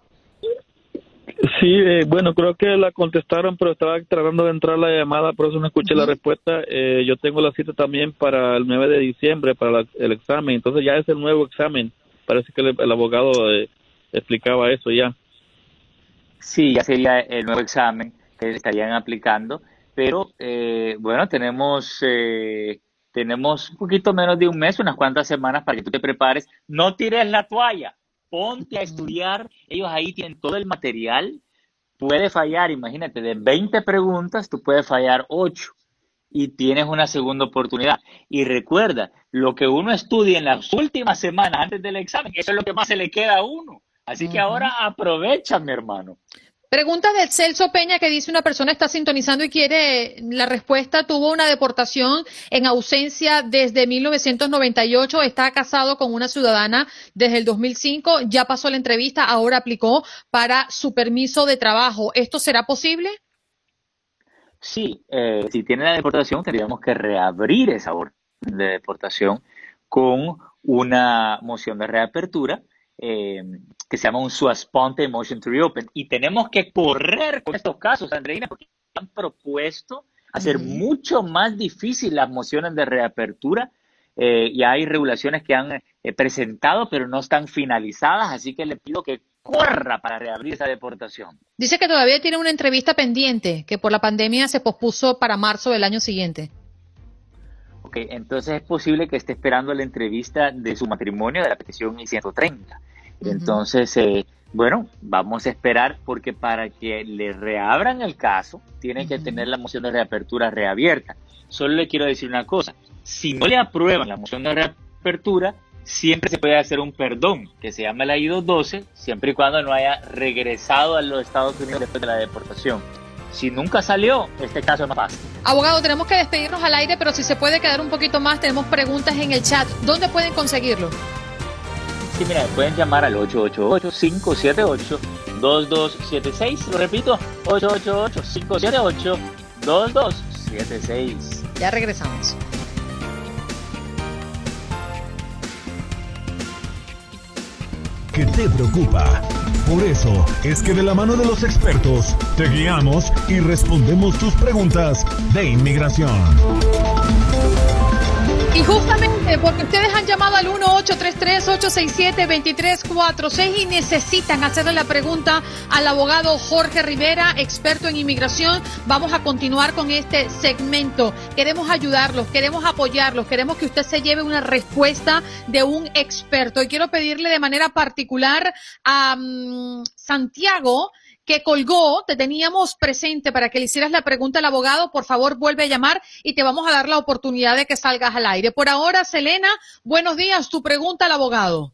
Sí, eh, bueno, creo que la contestaron, pero estaba tratando de entrar la llamada, por eso no escuché la respuesta. Eh, yo tengo la cita también para el 9 de diciembre, para el examen, entonces ya es el nuevo examen. Parece que el, abogado eh, explicaba eso ya. Sí, ya sería el nuevo examen que estarían aplicando, pero bueno, tenemos tenemos un poquito menos de un mes, unas cuantas semanas para que tú te prepares. No tires la toalla ponte a estudiar, ellos ahí tienen todo el material, puede fallar, imagínate, de 20 preguntas, tú puedes fallar 8 y tienes una segunda oportunidad. Y recuerda, lo que uno estudia en las últimas semanas antes del examen, eso es lo que más se le queda a uno. Así que ahora aprovecha, mi hermano. Pregunta del Celso Peña que dice una persona está sintonizando y quiere la respuesta. Tuvo una deportación en ausencia desde 1998. Está casado con una ciudadana desde el 2005. Ya pasó la entrevista. Ahora aplicó para su permiso de trabajo. ¿Esto será posible? Sí, eh, si tiene la deportación tendríamos que reabrir esa orden de deportación con una moción de reapertura eh, que se llama un Suasponte Motion to Reopen. Y tenemos que correr con estos casos, Andreina, porque han propuesto hacer mucho más difícil las mociones de reapertura. Eh, y hay regulaciones que han eh, presentado, pero no están finalizadas, así que le pido que corra para reabrir esa deportación. Dice que todavía tiene una entrevista pendiente, que por la pandemia se pospuso para marzo del año siguiente. Ok, entonces es posible que esté esperando la entrevista de su matrimonio de la petición I-130. Entonces, eh, bueno, vamos a esperar porque para que le reabran el caso, tiene que tener la moción de reapertura reabierta. Solo le quiero decir una cosa, si no le aprueban la moción de reapertura, siempre se puede hacer un perdón, que se llama la I-212, siempre y cuando no haya regresado a los Estados Unidos después de la deportación. Si nunca salió, este caso es más fácil. Abogado, tenemos que despedirnos al aire, pero si se puede quedar un poquito más, tenemos preguntas en el chat. ¿Dónde pueden conseguirlo? Sí, mira, pueden llamar al 888-578-2276. Lo repito, 888-578-2276. Ya regresamos. ¿Qué te preocupa? Por eso es que de la mano de los expertos te guiamos y respondemos tus preguntas de inmigración. Y justamente porque ustedes han llamado al 1-833-867-2346 y necesitan hacerle la pregunta al abogado Jorge Rivera, experto en inmigración, vamos a continuar con este segmento. Queremos ayudarlos, queremos apoyarlos, queremos que usted se lleve una respuesta de un experto. Y quiero pedirle de manera particular a mm, Santiago que colgó, te teníamos presente para que le hicieras la pregunta al abogado, por favor vuelve a llamar y te vamos a dar la oportunidad de que salgas al aire. Por ahora, Selena, buenos días, tu pregunta al abogado.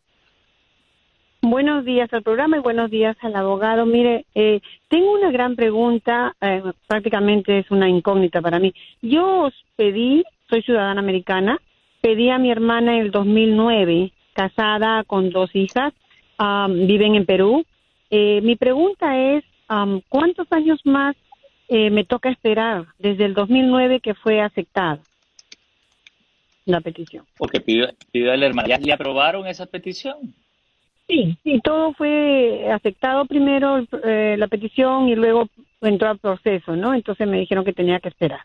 Buenos días al programa y buenos días al abogado. Mire, eh, tengo una gran pregunta, eh, prácticamente es una incógnita para mí. Yo os pedí, soy ciudadana americana, pedí a mi hermana en el 2009, casada con dos hijas, viven en Perú, eh, mi pregunta es, ¿cuántos años más eh, me toca esperar desde el 2009 que fue aceptado? la petición. Porque pidió, pidió el hermano. ¿Ya le aprobaron esa petición? Sí, sí, todo fue aceptado primero eh, la petición y luego entró al proceso, ¿no? Entonces me dijeron que tenía que esperar.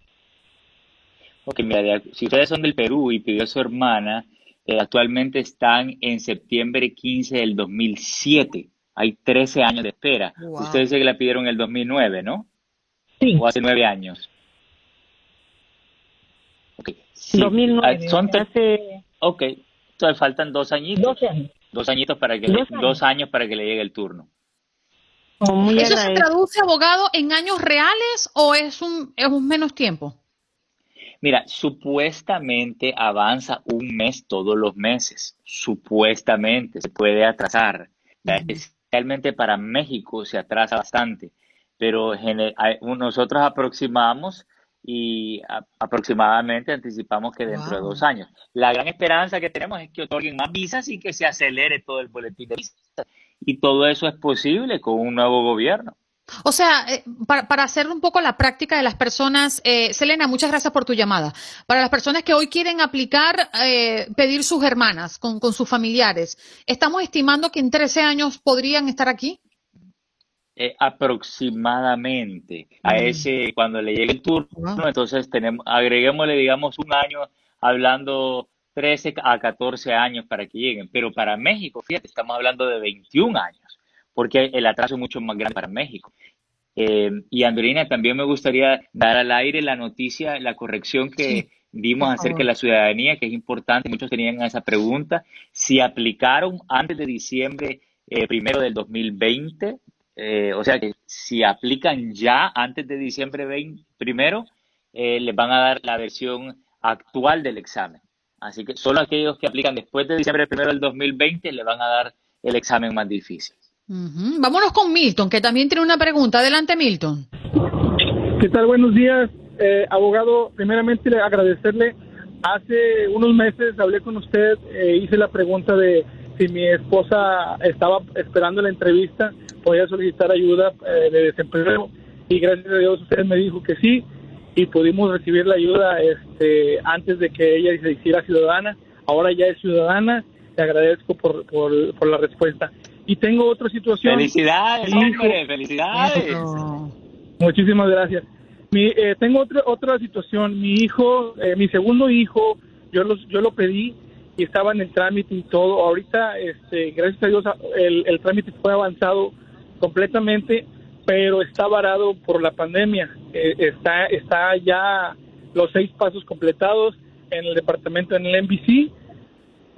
Ok, mira, si ustedes son del Perú y pidió a su hermana, eh, actualmente están en septiembre 15 del 2007. Hay 13 años de espera. Ustedes dice que la pidieron en el 2009, ¿no? Sí. O hace nueve años. Ok. 2009. Ah, son hace... Ok, entonces faltan dos añitos. 12 años. Dos añitos para que Dos le, años. dos años para que le llegue el turno. Oh, ¿Eso se traduce, abogado, en años reales o es un, es un menos tiempo? Mira, supuestamente avanza un mes todos los meses. Supuestamente se puede atrasar. Especialmente para México se atrasa bastante. Pero nosotros aproximamos y aproximadamente anticipamos que dentro de dos años. La gran esperanza que tenemos es que otorguen más visas y que se acelere todo el boletín de visas. Y todo eso es posible con un nuevo gobierno. O sea, eh, para, para hacer un poco la práctica de las personas, eh, Selena, muchas gracias por tu llamada. Para las personas que hoy quieren aplicar, eh, pedir sus hermanas con, con sus familiares, estamos estimando que en 13 años podrían estar aquí. Eh, aproximadamente a Mm. ese cuando le llegue el turno, Wow. entonces tenemos, agreguémosle digamos un año hablando 13 a 14 años para que lleguen, pero para México, fíjate, estamos hablando de 21 años, porque el atraso es mucho más grande para México. Eh, y Andrina, también me gustaría dar al aire la noticia, la corrección que dimos por acerca de la ciudadanía, que es importante, muchos tenían esa pregunta, si aplicaron antes de diciembre eh, primero del 2020, eh, o sea que si aplican ya antes de diciembre 20 primero, eh, les van a dar la versión actual del examen. Así que solo aquellos que aplican después de diciembre primero del 2020 le van a dar el examen más difícil. Ujú. Vámonos con Milton, que también tiene una pregunta. Adelante, Milton. ¿Qué tal? Buenos días, eh, abogado. Primeramente, le- agradecerle. Hace unos meses hablé con usted, eh, hice la pregunta de si mi esposa estaba esperando la entrevista, podía solicitar ayuda eh, de desempleo y gracias a Dios usted me dijo que sí y pudimos recibir la ayuda este, antes de que ella se hiciera ciudadana. Ahora ya es ciudadana. Le agradezco por, por la respuesta. Y tengo otra situación. Felicidades, Mi hijo- hombre, felicidades. Eso. Muchísimas gracias. Mi, eh, tengo otra otra situación. Mi hijo, eh, mi segundo hijo, yo los, yo lo pedí y estaba en el trámite y todo. Ahorita, este, gracias a Dios, el, el trámite fue avanzado completamente, pero está varado por la pandemia. Eh, está, está ya los seis pasos completados en el departamento, en el NBC,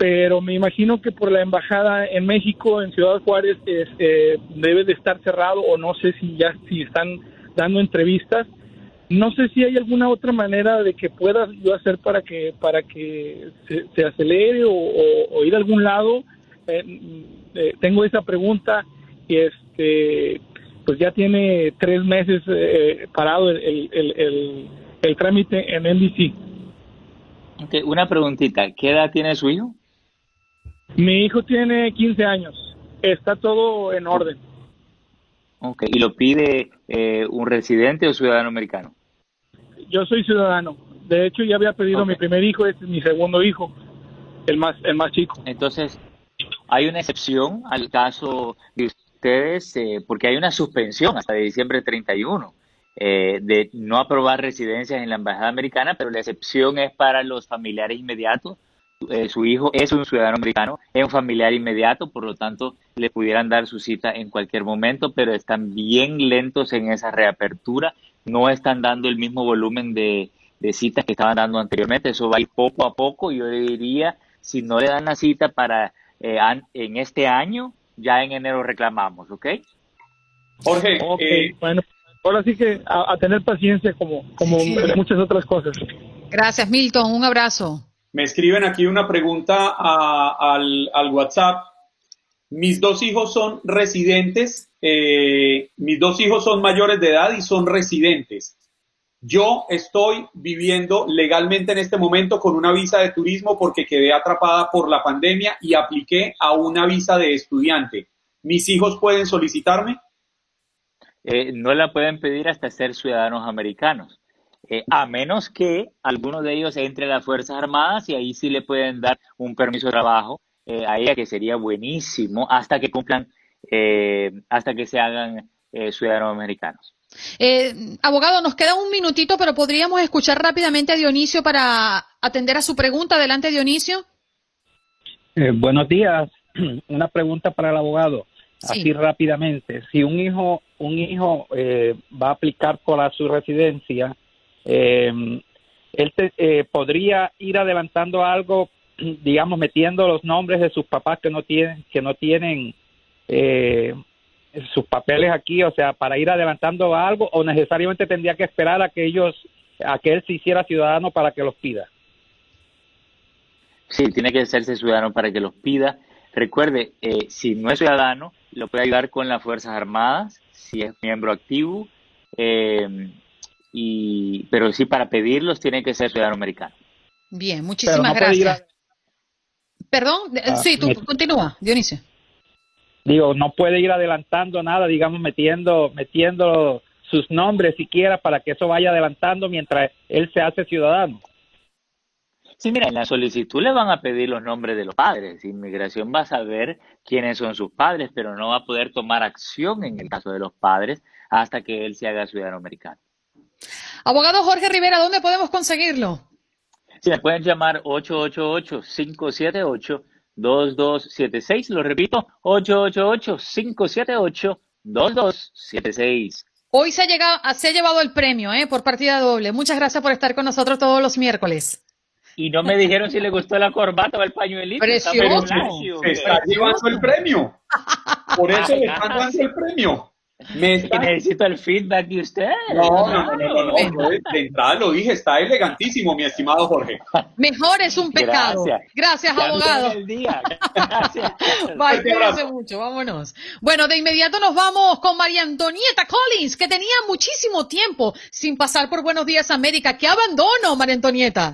pero me imagino que por la embajada en México, en Ciudad Juárez, es, eh, debe de estar cerrado o no sé si ya si están dando entrevistas. No sé si hay alguna otra manera de que pueda yo hacer para que para que se, acelere o, ir a algún lado. Eh, eh, tengo esa pregunta y este pues ya tiene tres meses parado el, el, el, el- trámite en NBC. Ok, una preguntita, ¿qué edad tiene su hijo? Mi hijo tiene 15 años. Está todo en orden. Ok, ¿y lo pide eh, un residente o ciudadano americano? Yo soy ciudadano. De hecho, ya había pedido mi primer hijo, este es mi segundo hijo, el más el más chico. Entonces, hay una excepción al caso de ustedes, eh, porque hay una suspensión hasta diciembre 31 eh, de no aprobar residencias en la Embajada Americana, pero la excepción es para los familiares inmediatos. Eh, su hijo es un ciudadano americano, es un familiar inmediato, por lo tanto, le pudieran dar su cita en cualquier momento, pero están bien lentos en esa reapertura, no están dando el mismo volumen de, de citas que estaban dando anteriormente, eso va a ir poco a poco, yo diría, si no le dan la cita para eh, an- en este año, ya en enero reclamamos, ¿ok? Jorge, Ok, eh, bueno, ahora sí que a, a tener paciencia como como Sí. muchas otras cosas. Gracias, Milton. Un abrazo. Me escriben aquí una pregunta al WhatsApp. Mis dos hijos son residentes, eh, mis dos hijos son mayores de edad y son residentes. Yo estoy viviendo legalmente en este momento con una visa de turismo porque quedé atrapada por la pandemia y apliqué a una visa de estudiante. ¿Mis hijos pueden solicitarme? Eh, no la pueden pedir hasta ser ciudadanos americanos. Eh, a menos que alguno de ellos entre a las Fuerzas Armadas y ahí sí le pueden dar un permiso de trabajo eh, a ella, que sería buenísimo, hasta que cumplan, eh, hasta que se hagan ciudadanos americanos. abogado, nos queda un minutito, pero podríamos escuchar rápidamente a Dionisio para atender a su pregunta. Adelante, Dionisio. buenos días. Una pregunta para el abogado así rápidamente. Si un hijo, un hijo eh, va a aplicar por su residencia, eh, él eh, podría ir adelantando algo, digamos, metiendo los nombres de sus papás que no tienen, que no tienen sus papeles aquí, o sea, para ir adelantando algo, o necesariamente tendría que esperar a que ellos, a que él se hiciera ciudadano para que los pida. Sí, tiene que hacerse ciudadano para que los pida. Recuerde, si no es ciudadano, lo puede ayudar con las Fuerzas Armadas, si es miembro activo, eh, y, pero sí para pedirlos tiene que ser ciudadano americano. Bien, muchísimas gracias. Perdón, ah, sí, tú continúa, Dionisio. Digo, no puede ir adelantando nada, digamos, metiendo, metiendo sus nombres siquiera para que eso vaya adelantando mientras él se hace ciudadano. Sí, mira, en la solicitud le van a pedir los nombres de los padres. Inmigración va a saber quiénes son sus padres, pero no va a poder tomar acción en el caso de los padres hasta que él se haga ciudadano americano. Abogado Jorge Rivera, ¿dónde podemos conseguirlo? Sí, me pueden llamar 888-578-2276. Lo repito, 888-578-2276. Hoy se ha, llegado, se ha llevado el premio ¿eh? por partida doble. Muchas gracias por estar con nosotros todos los miércoles. Y no me dijeron si le gustó la corbata o el pañuelito. Precioso. Se está llevando el premio. Por eso le están dando el premio. Me necesito el feedback de usted. No, no, no, no, De entrada lo dije, está elegantísimo, mi estimado Jorge. Mejor es un pecado. Gracias, Gracias abogado. El día. Gracias. Bye, mucho, vámonos. Bueno, de inmediato nos vamos con María Antonieta Collins, que tenía muchísimo tiempo sin pasar por Buenos Días América. ¡Qué abandono, María Antonieta!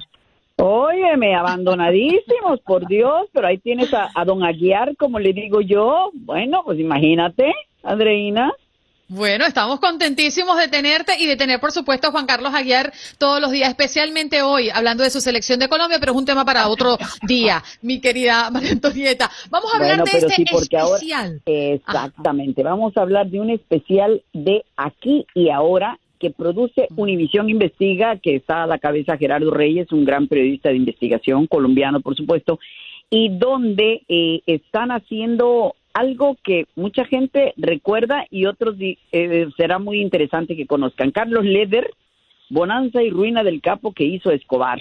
Óyeme, abandonadísimos, por Dios, pero ahí tienes a, don Aguiar, como le digo yo. Bueno, pues imagínate, Andreina. Bueno, estamos contentísimos de tenerte y de tener, por supuesto, a Juan Carlos Aguiar todos los días, especialmente hoy, hablando de su selección de Colombia, pero es un tema para otro día, mi querida María Antonieta. Vamos a hablar de este especial. exactamente, vamos a hablar de un especial de aquí y ahora que produce Univisión Investiga, que está a la cabeza Gerardo Reyes, un gran periodista de investigación colombiano, por supuesto, y donde eh, están haciendo algo que mucha gente recuerda y otros eh, será muy interesante que conozcan. Carlos Leder, Bonanza y Ruina del Capo que hizo Escobar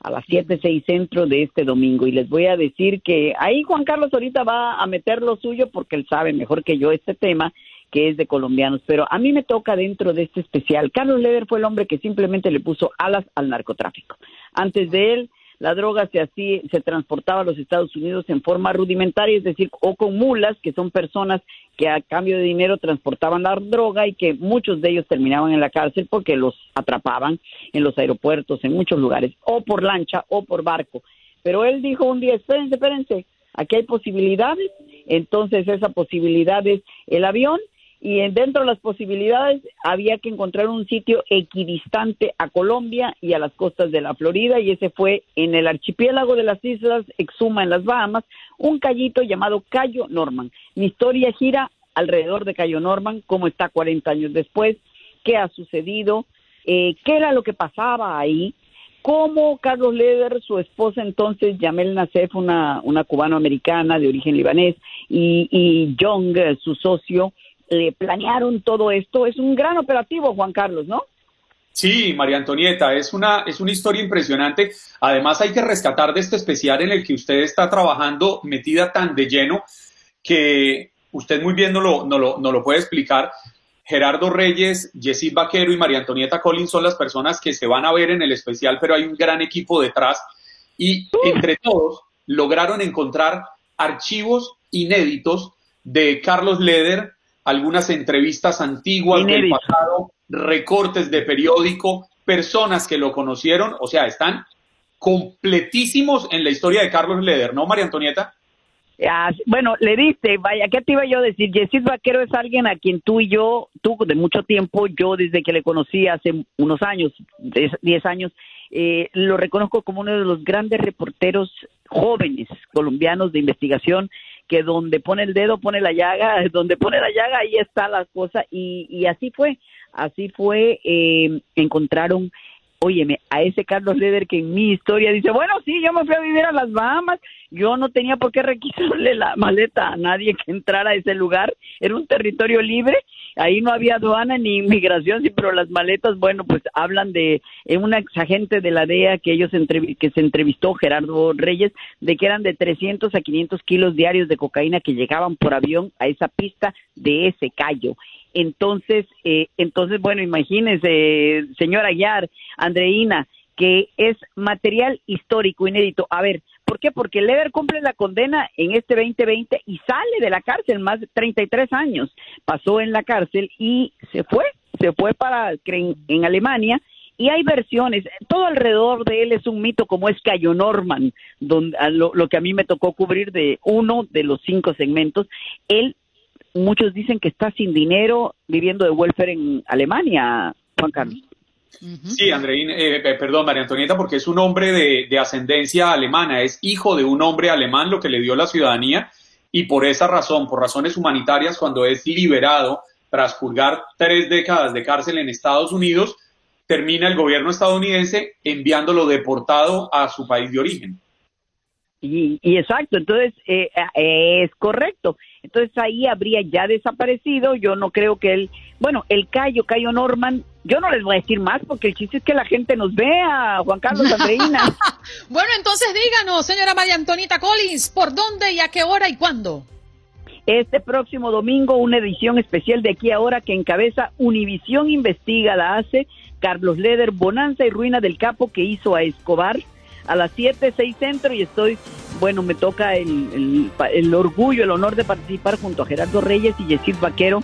a las 7, 6 centro de este domingo. Y les voy a decir que ahí Juan Carlos ahorita va a meter lo suyo porque él sabe mejor que yo este tema que es de colombianos, pero a mí me toca dentro de este especial. Carlos Leder fue el hombre que simplemente le puso alas al narcotráfico. Antes de él, la droga se, así, se transportaba a los Estados Unidos en forma rudimentaria, es decir, o con mulas, que son personas que a cambio de dinero transportaban la droga y que muchos de ellos terminaban en la cárcel porque los atrapaban en los aeropuertos, en muchos lugares, o por lancha o por barco. Pero él dijo un día, espérense, espérense, aquí hay posibilidades, entonces esa posibilidad es el avión y dentro de las posibilidades había que encontrar un sitio equidistante a Colombia y a las costas de la Florida y ese fue en el archipiélago de las islas Exuma en las Bahamas, un callito llamado Cayo Norman. Mi historia gira alrededor de Cayo Norman, cómo está 40 años después, qué ha sucedido, eh, qué era lo que pasaba ahí, cómo Carlos Leder, su esposa entonces, Yamel Nassef, una, una cubano-americana de origen libanés, y, y Young, su socio, eh, planearon todo esto. Es un gran operativo, Juan Carlos, ¿no? Sí, María Antonieta, es una, es una historia impresionante. Además, hay que rescatar de este especial en el que usted está trabajando metida tan de lleno que usted muy bien no lo, no lo, no lo puede explicar. Gerardo Reyes, Jessit Vaquero y María Antonieta Collins son las personas que se van a ver en el especial, pero hay un gran equipo detrás y entre todos lograron encontrar archivos inéditos de Carlos Leder, algunas entrevistas antiguas del pasado, recortes de periódico, personas que lo conocieron, o sea, están completísimos en la historia de Carlos Leder, ¿no, María Antonieta? Ah, bueno, le diste, vaya, ¿qué te iba yo a decir? Yesid Vaquero es alguien a quien tú y yo, tú de mucho tiempo, yo desde que le conocí hace unos años, 10 años, eh, lo reconozco como uno de los grandes reporteros jóvenes colombianos de investigación que donde pone el dedo pone la llaga, donde pone la llaga ahí está la cosa. Y, y así fue, así fue, eh, encontraron óyeme, a ese Carlos Leder que en mi historia dice, bueno, sí, yo me fui a vivir a las Bahamas, yo no tenía por qué requisarle la maleta a nadie que entrara a ese lugar, era un territorio libre, ahí no había aduana ni inmigración, sí, pero las maletas, bueno, pues hablan de un ex agente de la DEA que ellos que se entrevistó, Gerardo Reyes, de que eran de 300 a 500 kilos diarios de cocaína que llegaban por avión a esa pista de ese callo. Entonces, eh, entonces, bueno, imagínense, señora Aguiar, Andreina, que es material histórico inédito. A ver, ¿por qué? Porque Leder cumple la condena en este 2020 y sale de la cárcel más de 33 años. Pasó en la cárcel y se fue, se fue para en, en Alemania y hay versiones, todo alrededor de él es un mito como es Cayo Norman, donde, lo, lo, que a mí me tocó cubrir de uno de los cinco segmentos, él muchos dicen que está sin dinero viviendo de welfare en Alemania, Juan Carlos. Sí, Andreín, eh, perdón, María Antonieta, porque es un hombre de, de, ascendencia alemana, es hijo de un hombre alemán, lo que le dio la ciudadanía, y por esa razón, por razones humanitarias, cuando es liberado tras purgar tres décadas de cárcel en Estados Unidos, termina el gobierno estadounidense enviándolo deportado a su país de origen. Y, y exacto, entonces eh, es correcto. Entonces ahí habría ya desaparecido. Yo no creo que él, bueno, el Cayo, Cayo Norman, yo no les voy a decir más porque el chiste es que la gente nos vea, Juan Carlos Andreina. bueno, entonces díganos, señora María Antonita Collins, ¿por dónde y a qué hora y cuándo? Este próximo domingo, una edición especial de aquí ahora que encabeza Univisión Investiga, la hace Carlos Leder, Bonanza y Ruina del Capo que hizo a Escobar a las 7, 6 centro y estoy, bueno, me toca el, el, orgullo, el honor de participar junto a Gerardo Reyes y Yesid Vaquero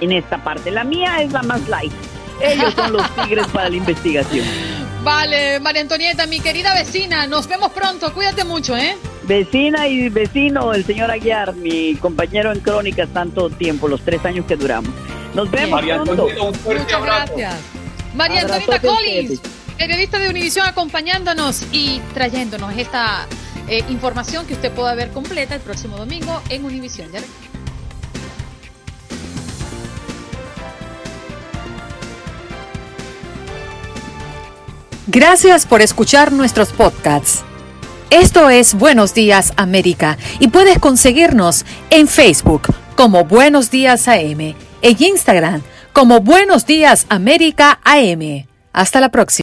en esta parte. La mía es la más light. Ellos son los tigres para la investigación. Vale, María Antonieta, mi querida vecina, nos vemos pronto, cuídate mucho, ¿eh? Vecina y vecino, el señor Aguiar, mi compañero en Crónicas tanto tiempo, los tres años que duramos. Nos vemos María pronto. Muchas gracias. María Antonieta Collins periodista de Univisión acompañándonos y trayéndonos esta eh, información que usted pueda ver completa el próximo domingo en Univisión. Gracias por escuchar nuestros podcasts. Esto es Buenos Días América y puedes conseguirnos en Facebook como Buenos Días AM, en Instagram como Buenos Días América AM. Hasta la próxima.